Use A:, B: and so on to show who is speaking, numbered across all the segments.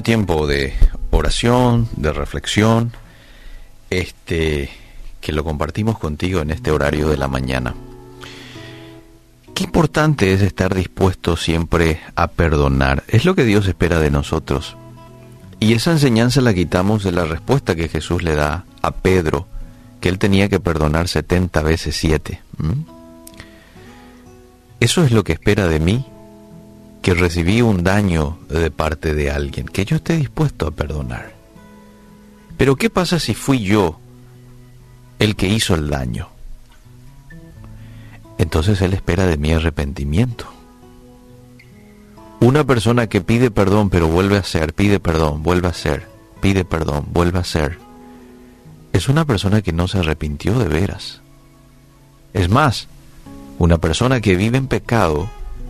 A: tiempo de oración, de reflexión, este, que lo compartimos contigo en este horario de la mañana. Qué importante es estar dispuesto siempre a perdonar. Es lo que Dios espera de nosotros. Y esa enseñanza la quitamos de la respuesta que Jesús le da a Pedro, que él tenía que perdonar 70 veces 7. Eso es lo que espera de mí, que recibí un daño de parte de alguien, que yo esté dispuesto a perdonar. Pero ¿qué pasa si fui yo el que hizo el daño? Entonces Él espera de mí arrepentimiento. Una persona que pide perdón pero vuelve a hacer, pide perdón, vuelve a hacer, pide perdón, vuelve a hacer, es una persona que no se arrepintió de veras. Es más, una persona que vive en pecado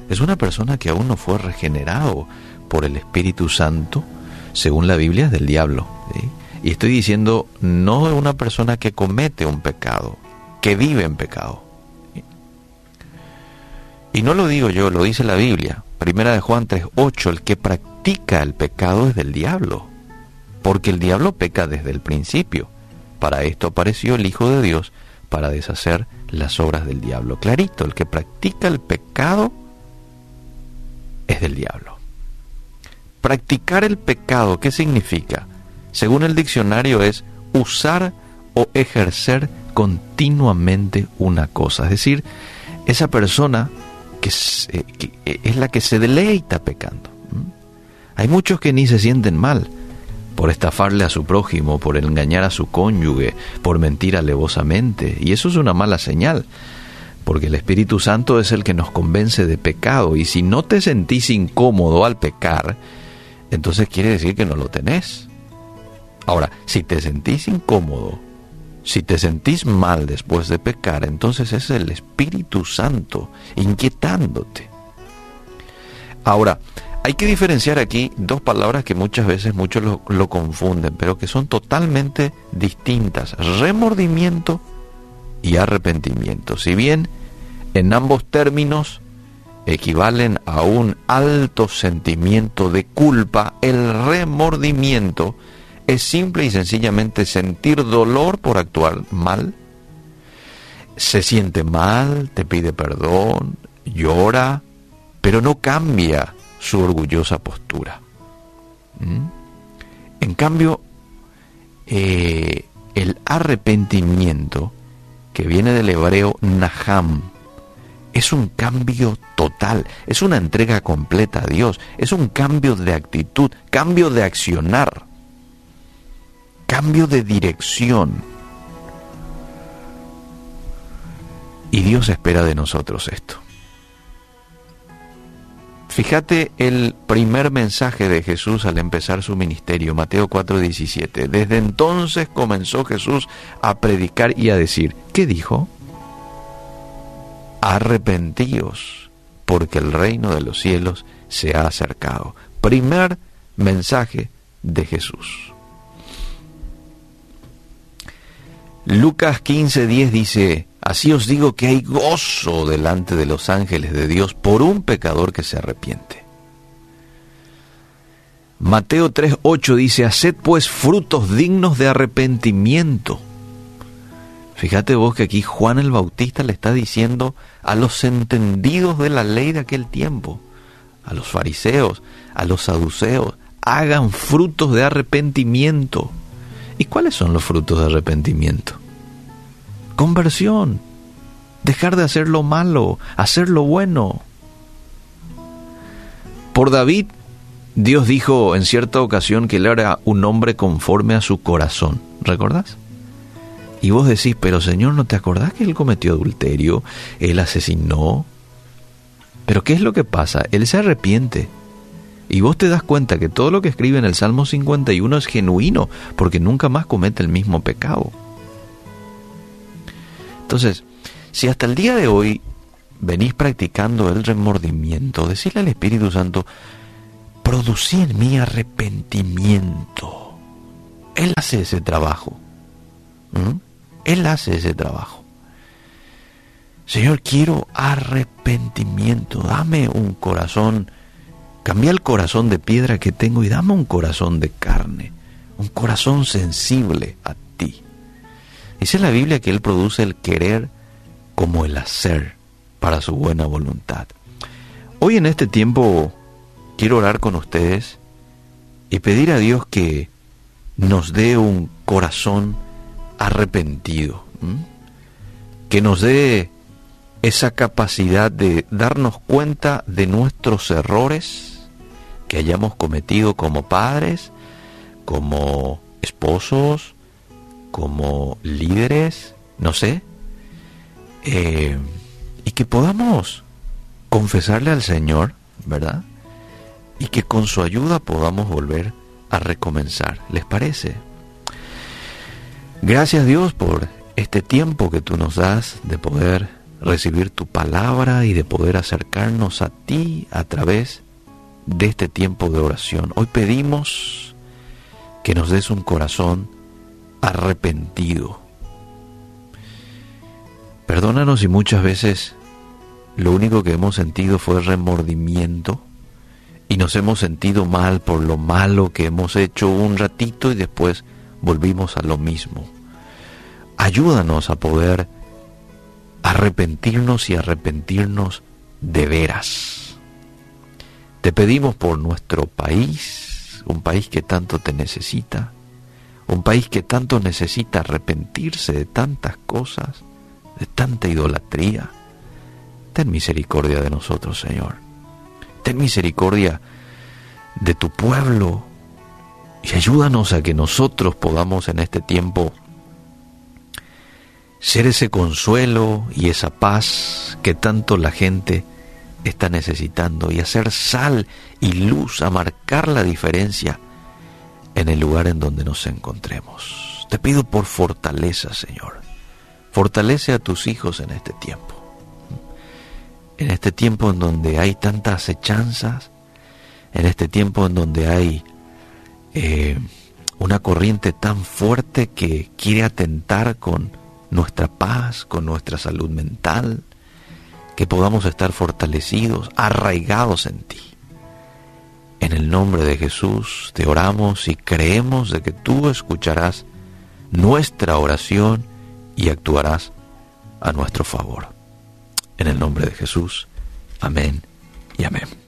A: es una persona que aún no fue regenerado por el Espíritu Santo, según la Biblia, es del diablo. Y estoy diciendo no de una persona que comete un pecado, que vive en pecado. Y no lo digo yo, lo dice la Biblia. Primera de Juan 3:8, el que practica el pecado es del diablo, porque el diablo peca desde el principio. Para esto apareció el Hijo de Dios, para deshacer las obras del diablo. Clarito, el que practica el pecado es del diablo. Practicar el pecado, ¿qué significa? Según el diccionario es usar o ejercer continuamente una cosa. Es decir, esa persona que es, eh, eh, es la que se deleita pecando. Hay muchos que ni se sienten mal por estafarle a su prójimo, por engañar a su cónyuge, por mentir alevosamente. Y eso es una mala señal, porque el Espíritu Santo es el que nos convence de pecado. Y si no te sentís incómodo al pecar, entonces quiere decir que no lo tenés. Ahora, si te sentís incómodo, si te sentís mal después de pecar, entonces es el Espíritu Santo inquietándote. Ahora, hay que diferenciar aquí dos palabras que muchas veces muchos lo, confunden, pero que son totalmente distintas. Remordimiento y arrepentimiento. Si bien en ambos términos equivalen a un alto sentimiento de culpa, el remordimiento es simple y sencillamente sentir dolor por actuar mal. Se siente mal, te pide perdón, llora, pero no cambia su orgullosa postura. ¿Mm? En cambio, eh, el arrepentimiento, que viene del hebreo naham, es un cambio total, es una entrega completa a Dios, es un cambio de actitud, cambio de accionar, cambio de dirección. Y Dios espera de nosotros esto. Fíjate el primer mensaje de Jesús al empezar su ministerio, Mateo 4:17. Desde entonces comenzó Jesús a predicar y a decir, ¿qué dijo? Arrepentíos, porque el reino de los cielos se ha acercado. Primer mensaje de Jesús. Lucas 15:10 dice, Así os digo que hay gozo delante de los ángeles de Dios por un pecador que se arrepiente. Mateo 3:8 dice, haced pues frutos dignos de arrepentimiento. Fíjate vos que aquí Juan el Bautista le está diciendo a los entendidos de la ley de aquel tiempo, a los fariseos, a los saduceos, hagan frutos de arrepentimiento. ¿Y cuáles son los frutos de arrepentimiento? Conversión. Dejar de hacer lo malo, hacer lo bueno. Por David, Dios dijo en cierta ocasión que él era un hombre conforme a su corazón. ¿Recordás? Y vos decís, pero Señor, ¿no te acordás que él cometió adulterio? Él asesinó. Pero ¿qué es lo que pasa? Él se arrepiente. Y vos te das cuenta que todo lo que escribe en el Salmo 51 es genuino, porque nunca más comete el mismo pecado. Entonces, si hasta el día de hoy venís practicando el remordimiento, decirle al Espíritu Santo, producí en mí arrepentimiento. Él hace ese trabajo. Él hace ese trabajo. Señor, quiero arrepentimiento. Dame un corazón Cambia el corazón de piedra que tengo y dame un corazón de carne, un corazón sensible a ti. Dice la Biblia que Él produce el querer como el hacer para su buena voluntad. Hoy en este tiempo quiero orar con ustedes y pedir a Dios que nos dé un corazón arrepentido, que nos dé esa capacidad de darnos cuenta de nuestros errores que hayamos cometido como padres, como esposos, como líderes, no sé, eh, y que podamos confesarle al Señor, ¿verdad? Y que con su ayuda podamos volver a recomenzar. ¿Les parece? Gracias Dios por este tiempo que tú nos das de poder recibir tu palabra y de poder acercarnos a ti a través de este tiempo de oración. Hoy pedimos que nos des un corazón arrepentido. Perdónanos si muchas veces lo único que hemos sentido fue remordimiento y nos hemos sentido mal por lo malo que hemos hecho un ratito y después volvimos a lo mismo. Ayúdanos a poder arrepentirnos y arrepentirnos de veras. Te pedimos por nuestro país, un país que tanto te necesita, un país que tanto necesita arrepentirse de tantas cosas, de tanta idolatría. Ten misericordia de nosotros, Señor. Ten misericordia de tu pueblo y ayúdanos a que nosotros podamos en este tiempo ser ese consuelo y esa paz que tanto la gente está necesitando y hacer sal y luz a marcar la diferencia en el lugar en donde nos encontremos. Te pido por fortaleza, Señor. Fortalece a tus hijos en este tiempo. En este tiempo en donde hay tantas acechanzas, en este tiempo en donde hay eh, una corriente tan fuerte que quiere atentar con nuestra paz, con nuestra salud mental, que podamos estar fortalecidos, arraigados en ti. En el nombre de Jesús te oramos y creemos de que tú escucharás nuestra oración y actuarás a nuestro favor. En el nombre de Jesús. Amén y amén.